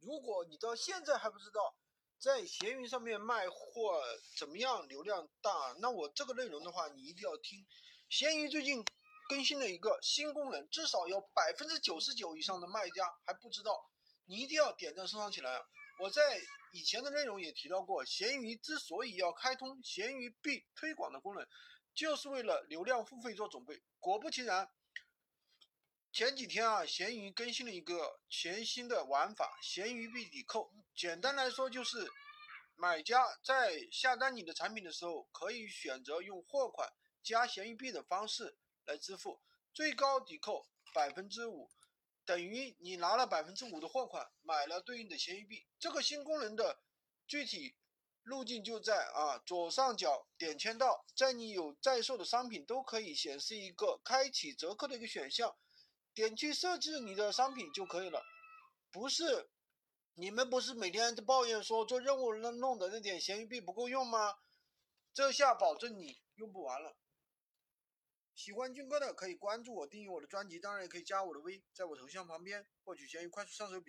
如果你到现在还不知道在闲鱼上面卖货怎么样流量大，那我这个内容的话，你一定要听。闲鱼最近更新了一个新功能，至少有百分之九十九以上的卖家还不知道，你一定要点赞收藏起来啊。我在以前的内容也提到过，闲鱼之所以要开通闲鱼币推广的功能，就是为了流量付费做准备。果不其然。前几天啊，闲鱼更新了一个全新的玩法——闲鱼币抵扣。简单来说，就是买家在下单你的产品的时候，可以选择用货款加闲鱼币的方式来支付，最高抵扣百分之五，等于你拿了百分之五的货款，买了对应的闲鱼币。这个新功能的具体路径就在啊左上角点签到，在你有在售的商品都可以显示一个开启折扣的一个选项。点去设置你的商品就可以了，不是？你们不是每天都抱怨说做任务弄弄的那点闲鱼币不够用吗？这下保证你用不完了。喜欢军哥的可以关注我，订阅我的专辑，当然也可以加我的微，在我头像旁边获取闲鱼快速上手。